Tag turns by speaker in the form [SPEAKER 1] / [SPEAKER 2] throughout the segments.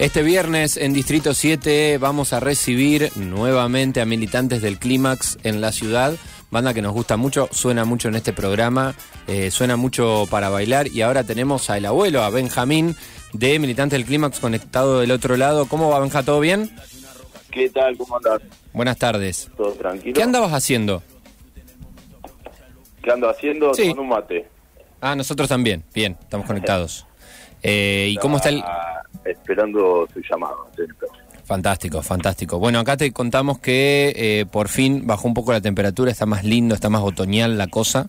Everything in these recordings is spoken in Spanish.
[SPEAKER 1] Este viernes en Distrito 7 vamos a recibir nuevamente a militantes del Clímax en la ciudad. Banda que nos gusta mucho, suena mucho en este programa, eh, suena mucho para bailar. Y ahora tenemos al abuelo, a Benjamín, de Militantes del Clímax, conectado del otro lado. ¿Cómo va, Benja? ¿Todo bien?
[SPEAKER 2] ¿Qué tal? ¿Cómo andás?
[SPEAKER 1] Buenas tardes.
[SPEAKER 2] ¿Todo tranquilo?
[SPEAKER 1] ¿Qué andabas haciendo?
[SPEAKER 2] ¿Qué ando haciendo?
[SPEAKER 1] Sí.
[SPEAKER 2] Tomando un mate.
[SPEAKER 1] Ah, nosotros también. Bien, estamos conectados. Eh, ¿Y cómo está el...?
[SPEAKER 2] Esperando su llamado.
[SPEAKER 1] Fantástico, fantástico. Bueno, acá te contamos que eh, por fin bajó un poco la temperatura, está más lindo, está más otoñal la cosa.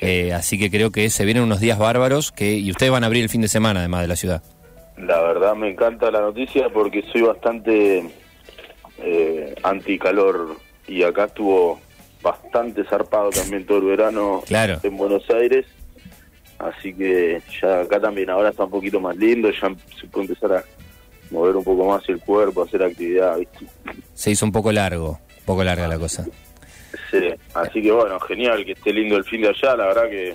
[SPEAKER 1] Eh, así que creo que se vienen unos días bárbaros que y ustedes van a abrir el fin de semana además de la ciudad.
[SPEAKER 2] La verdad me encanta la noticia porque soy bastante eh, anticalor y acá estuvo bastante zarpado también todo el verano
[SPEAKER 1] Claro.
[SPEAKER 2] en Buenos Aires. Así que ya acá también ahora está un poquito más lindo, ya se puede empezar a mover un poco más el cuerpo, hacer actividad, ¿viste?
[SPEAKER 1] Se hizo un poco largo, un poco larga la cosa.
[SPEAKER 2] Sí, así que bueno, genial que esté lindo el fin de allá, la verdad que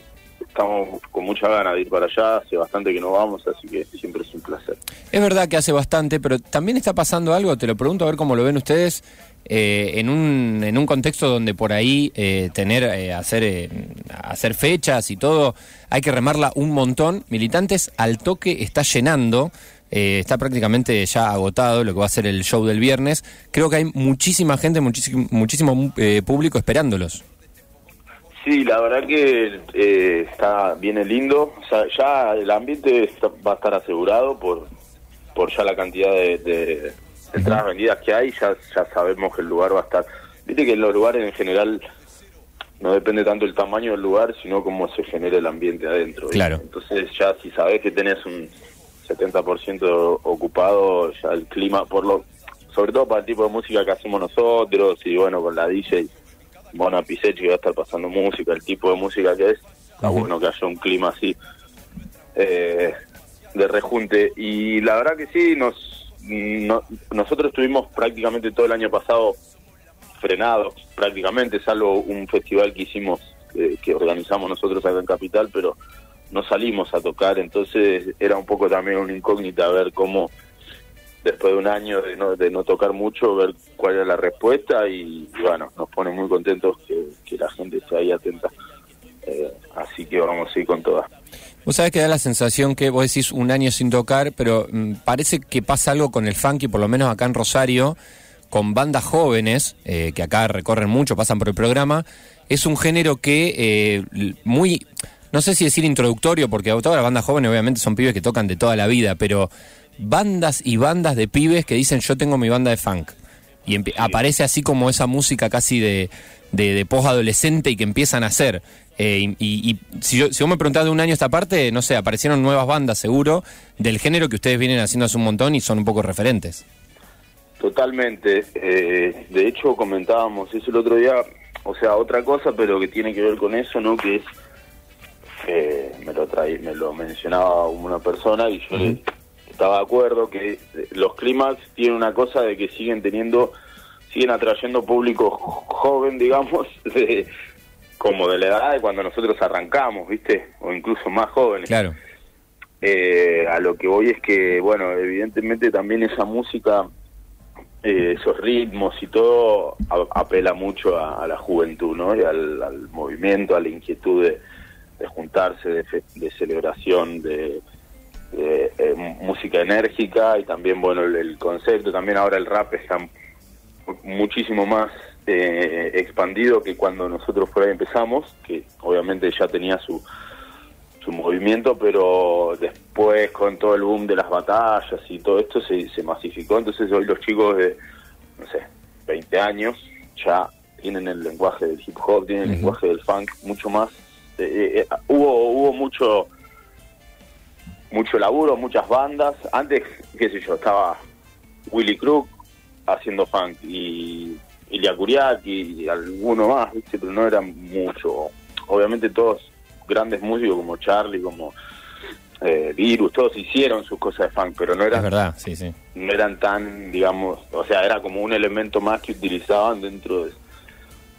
[SPEAKER 2] estamos con mucha ganas de ir para allá, hace bastante que no vamos, así que siempre es un placer.
[SPEAKER 1] Es verdad que hace bastante, pero también está pasando algo, te lo pregunto a ver cómo lo ven ustedes, eh, en, un, en un contexto donde por ahí eh, tener, eh, hacer, eh, hacer fechas y todo, hay que remarla un montón. Militantes al toque está llenando, eh, está prácticamente ya agotado lo que va a ser el show del viernes. Creo que hay muchísima gente, muchísimo, muchísimo público esperándolos.
[SPEAKER 2] Sí, la verdad que eh, está viene lindo, o sea, ya el ambiente está- va a estar asegurado por, por ya la cantidad de, de entradas vendidas que hay, ya, ya sabemos que el lugar va a estar, viste que en los lugares en general no depende tanto el tamaño del lugar, sino cómo se genera el ambiente adentro.
[SPEAKER 1] Claro.
[SPEAKER 2] Entonces ya si sabes que tenés un 70% ocupado, ya el clima, por lo sobre todo para el tipo de música que hacemos nosotros, y bueno, con la DJ Mona Pisechi que va a estar pasando música, el tipo de música que es, está bueno que haya un clima así eh, de rejunte. Y la verdad que sí, nos, no- nosotros estuvimos prácticamente todo el año pasado frenados, prácticamente, salvo un festival que hicimos, eh, que organizamos nosotros acá en Capital, pero no salimos a tocar, entonces era un poco también una incógnita ver cómo después de un año de no, de no tocar mucho, ver cuál era la respuesta y, bueno, nos pone muy contentos que, la gente esté ahí atenta. Eh, así que vamos a ir con todas.
[SPEAKER 1] Vos sabés que da la sensación que vos decís un año sin tocar, pero mm, parece que pasa algo con el funky, por lo menos acá en Rosario, con bandas jóvenes, eh, que acá recorren mucho, pasan por el programa. Es un género que eh, muy, no sé si decir introductorio, porque todas las bandas jóvenes obviamente son pibes que tocan de toda la vida, pero bandas y bandas de pibes que dicen yo tengo mi banda de funk. Y aparece así como esa música casi de, de, de post-adolescente y que empiezan a hacer. Eh, y y- y si, yo, si vos me preguntás de un año esta parte, no sé, aparecieron nuevas bandas seguro del género que ustedes vienen haciendo hace un montón y son un poco referentes.
[SPEAKER 2] Totalmente. eh, de hecho, comentábamos eso el otro día, o sea, otra cosa, pero que tiene que ver con eso, ¿no? Que es, eh, me lo traí, me lo mencionaba una persona y yo le- estaba de acuerdo que eh, los clímax tienen una cosa de que siguen teniendo, siguen atrayendo público jo- joven, digamos, de, como de la edad de cuando nosotros arrancamos, ¿viste? O incluso más jóvenes.
[SPEAKER 1] Claro.
[SPEAKER 2] Eh, a lo que voy es que, bueno, evidentemente también esa música, eh, esos ritmos y todo, a- apela mucho a, a la juventud, ¿no? Y al, al movimiento, a la inquietud de, de juntarse, de, fe- de celebración, de, de, eh, música enérgica y también, bueno, el, el concepto, también ahora el rap está mu- muchísimo más eh, expandido que cuando nosotros por ahí empezamos, que obviamente ya tenía su su movimiento, pero después con todo el boom de las batallas y todo esto se, se masificó, entonces hoy los chicos de, no sé, 20 años ya tienen el lenguaje del hip hop, tienen el lenguaje del funk mucho más, eh, eh, hubo hubo mucho mucho laburo, muchas bandas, antes, qué sé yo, estaba Willy Crook haciendo funk y Ilya Kuriaki y alguno más, ¿viste? pero no eran mucho, obviamente todos grandes músicos como Charlie, como eh, Virus, todos hicieron sus cosas de funk, pero no
[SPEAKER 1] Es
[SPEAKER 2] eran,
[SPEAKER 1] verdad, sí, sí.
[SPEAKER 2] no eran tan, digamos, o sea, era como un elemento más que utilizaban dentro de,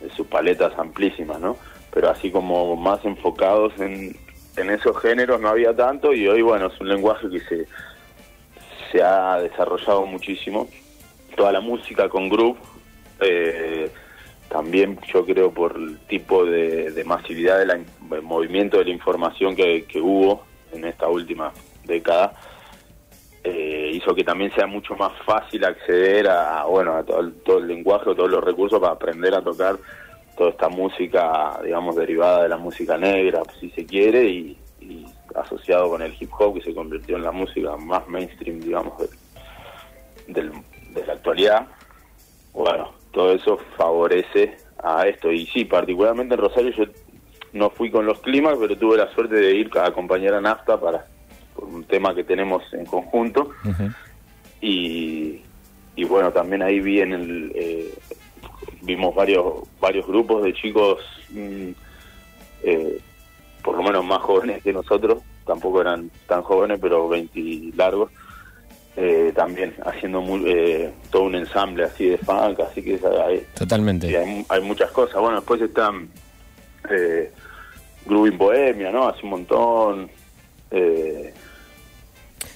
[SPEAKER 2] de sus paletas amplísimas, ¿no? Pero así como más enfocados en, en esos géneros no había tanto y hoy, bueno, es un lenguaje que se se ha desarrollado muchísimo. Toda la música con groove, eh, también yo creo por el tipo de, masividad del movimiento de la información que, hubo en esta última década, eh, hizo que también sea mucho más fácil acceder a, bueno a todo el, lenguaje todos los recursos para aprender a tocar toda esta música digamos derivada de la música negra si se quiere y, asociado con el hip hop que se convirtió en la música más mainstream digamos del, de la actualidad bueno todo eso favorece a esto y sí particularmente en Rosario yo no fui con los climas pero tuve la suerte de ir a acompañar a Nafta para un tema que tenemos en conjunto. y, y, bueno, también ahí vi en el. Eh, vimos varios varios grupos de chicos, mm, eh, por lo menos más jóvenes que nosotros, tampoco eran tan jóvenes, pero 20 largos. Eh, también haciendo todo un ensamble así de funk, así que hay,
[SPEAKER 1] totalmente
[SPEAKER 2] hay, hay, muchas cosas. Bueno, después están eh, Grooving Bohemia, ¿no? Hace un montón. Eh,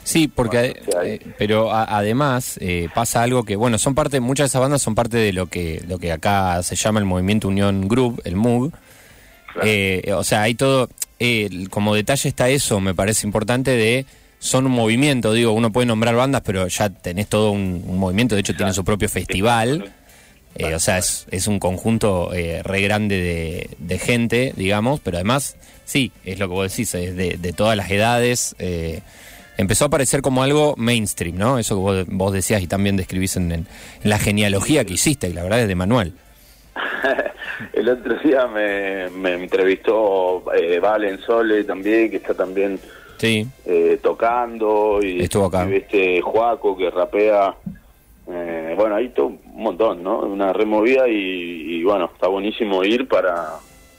[SPEAKER 1] Sí, porque eh, pero además eh, pasa algo que bueno son parte muchas de esas bandas son parte de lo que lo que acá se llama el movimiento Unión Group, el MUG. Eh, o sea hay todo como detalle está eso me parece importante de son un movimiento digo uno puede nombrar bandas pero ya tenés todo un, movimiento de hecho tiene su propio festival. o sea, es, es un conjunto re grande de, de, gente, digamos, pero además, sí, es lo que vos decís, es de, de todas las edades. Eh, empezó a aparecer como algo mainstream, ¿no? Eso que vos, decías y también describís en, la genealogía que hiciste, que la verdad es de manual.
[SPEAKER 2] El otro día me, me entrevistó eh, Valen Sole también, que está también
[SPEAKER 1] sí.
[SPEAKER 2] eh, tocando. Y,
[SPEAKER 1] Estuvo acá.
[SPEAKER 2] este Juaco que rapea. Eh, bueno, ahí todo un montón, ¿no? Una removida y, bueno, está buenísimo ir para,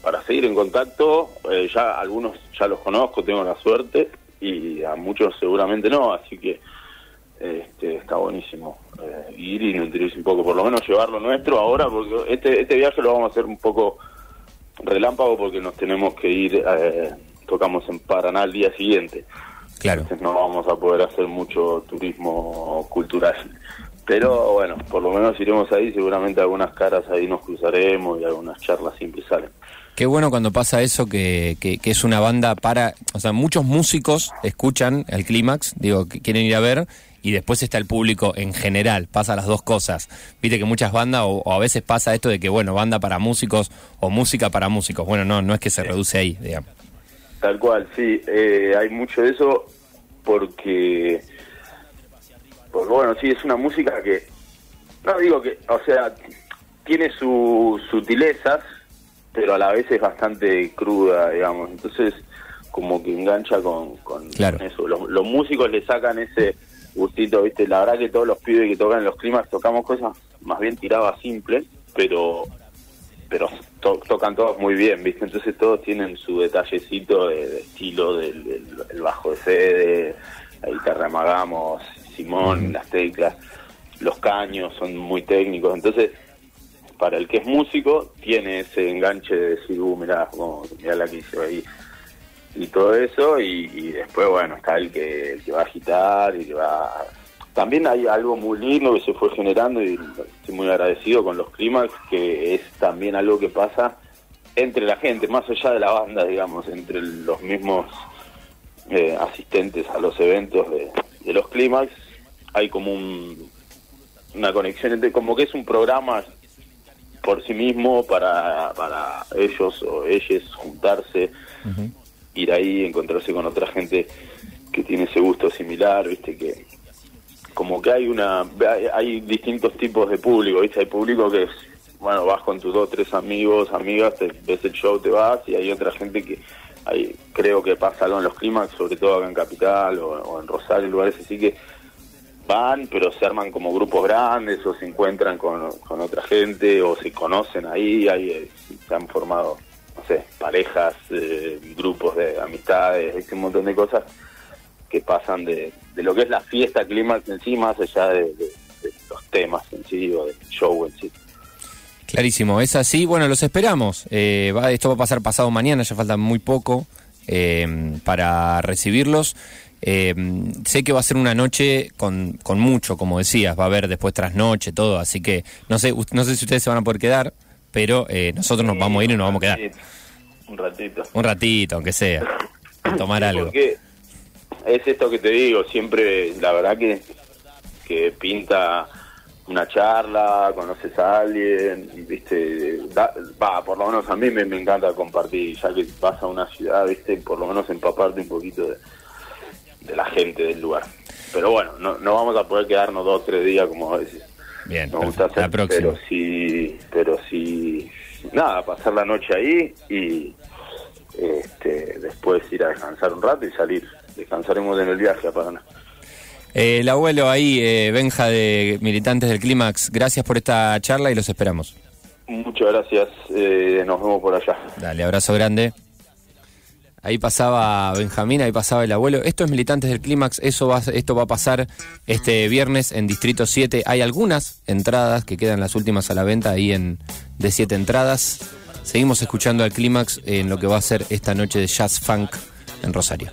[SPEAKER 2] para seguir en contacto. Eh, ya algunos ya los conozco, tengo la suerte y a muchos seguramente no, así que este, está buenísimo eh, ir y nutrirse un poco, por lo menos llevarlo nuestro ahora, porque este, este viaje lo vamos a hacer un poco relámpago porque nos tenemos que ir, eh, tocamos en Paraná el día siguiente.
[SPEAKER 1] Claro.
[SPEAKER 2] Entonces no vamos a poder hacer mucho turismo cultural. Pero bueno, por lo menos iremos ahí, seguramente algunas caras ahí nos cruzaremos y algunas charlas siempre salen.
[SPEAKER 1] Qué bueno cuando pasa eso, que, que, es una banda para... O sea, muchos músicos escuchan el clímax, digo, que quieren ir a ver, y después está el público en general, pasa las dos cosas. Viste que muchas bandas, o, a veces pasa esto de que, bueno, banda para músicos o música para músicos. Bueno, no, no es que se reduce ahí, digamos.
[SPEAKER 2] Tal cual, sí, eh, hay mucho de eso porque, porque, bueno, sí, es una música que, no digo que, o sea, tiene sus sutilezas, pero a la vez es bastante cruda, digamos. Entonces, como que engancha con, con eso. Los, músicos le sacan ese gustito, ¿viste? La verdad que todos los pibes que tocan en los climas tocamos cosas más bien tiradas simples, pero pero tocan todos muy bien, ¿viste? Entonces todos tienen su detallecito de, estilo del, bajo de sede, la guitarra amagamos, Simón, las teclas, los caños son muy técnicos, entonces para el que es músico, tiene ese enganche de decir, uh, mirá, la que hizo ahí. Y todo eso, y, después, bueno, está el que, el que va a agitar y que va... También hay algo muy lindo que se fue generando y estoy muy agradecido con los clímax, que es también algo que pasa entre la gente, más allá de la banda, digamos, entre los mismos eh, asistentes a los eventos de, de los clímax, hay como un, una conexión entre, como que es un programa por sí mismo para, para ellos o ellas juntarse, ir ahí, encontrarse con otra gente que tiene ese gusto similar, viste que como que hay una hay, distintos tipos de público, viste hay público que es bueno vas con tus dos tres amigos amigas te, ves el show te vas y hay otra gente que hay creo que pasa algo en los clímax sobre todo acá en capital o, o en Rosario lugares así que van, pero se arman como grupos grandes o se encuentran con, otra gente o se conocen ahí, ahí eh, se han formado, no sé, parejas, eh, grupos de amistades, un montón de cosas que pasan de, de lo que es la fiesta clímax en sí, más allá de, los temas en sí o del show en sí.
[SPEAKER 1] Clarísimo, es así. Bueno, los esperamos. Eh, va, esto va a pasar pasado mañana, ya falta muy poco para recibirlos. Eh, sé que va a ser una noche con, con mucho, como decías, va a haber después trasnoche, todo, así que no sé, no sé si ustedes se van a poder quedar, pero eh, nosotros nos vamos a ir y nos vamos a quedar.
[SPEAKER 2] Un ratito.
[SPEAKER 1] Un ratito, aunque sea. tomar algo.
[SPEAKER 2] Porque es esto que te digo, siempre, la verdad que, que pinta una charla, conoces a alguien, viste, va, por lo menos a mí me, me, encanta compartir, ya que vas a una ciudad, viste, por lo menos empaparte un poquito de, de la gente del lugar. Pero bueno, no, no vamos a poder quedarnos dos o tres días como a veces.
[SPEAKER 1] Bien,
[SPEAKER 2] nos gusta hacer,
[SPEAKER 1] la próxima.
[SPEAKER 2] Pero sí, pero sí, nada, pasar la noche ahí y este, después ir a descansar un rato y salir. Descansaremos en el viaje a Paraná.
[SPEAKER 1] Eh, el abuelo ahí, eh, Benja de Militantes del Clímax, gracias por esta charla y los esperamos.
[SPEAKER 2] Muchas gracias, eh, nos vemos por allá.
[SPEAKER 1] Dale, abrazo grande. Ahí pasaba Benjamín, ahí pasaba el abuelo. Esto es Militantes del Clímax, eso va, esto va a pasar este viernes en Distrito 7. Hay algunas entradas que quedan las últimas a la venta ahí en de 7 entradas. Seguimos escuchando al Clímax en lo que va a ser esta noche de Jazz Funk en Rosario.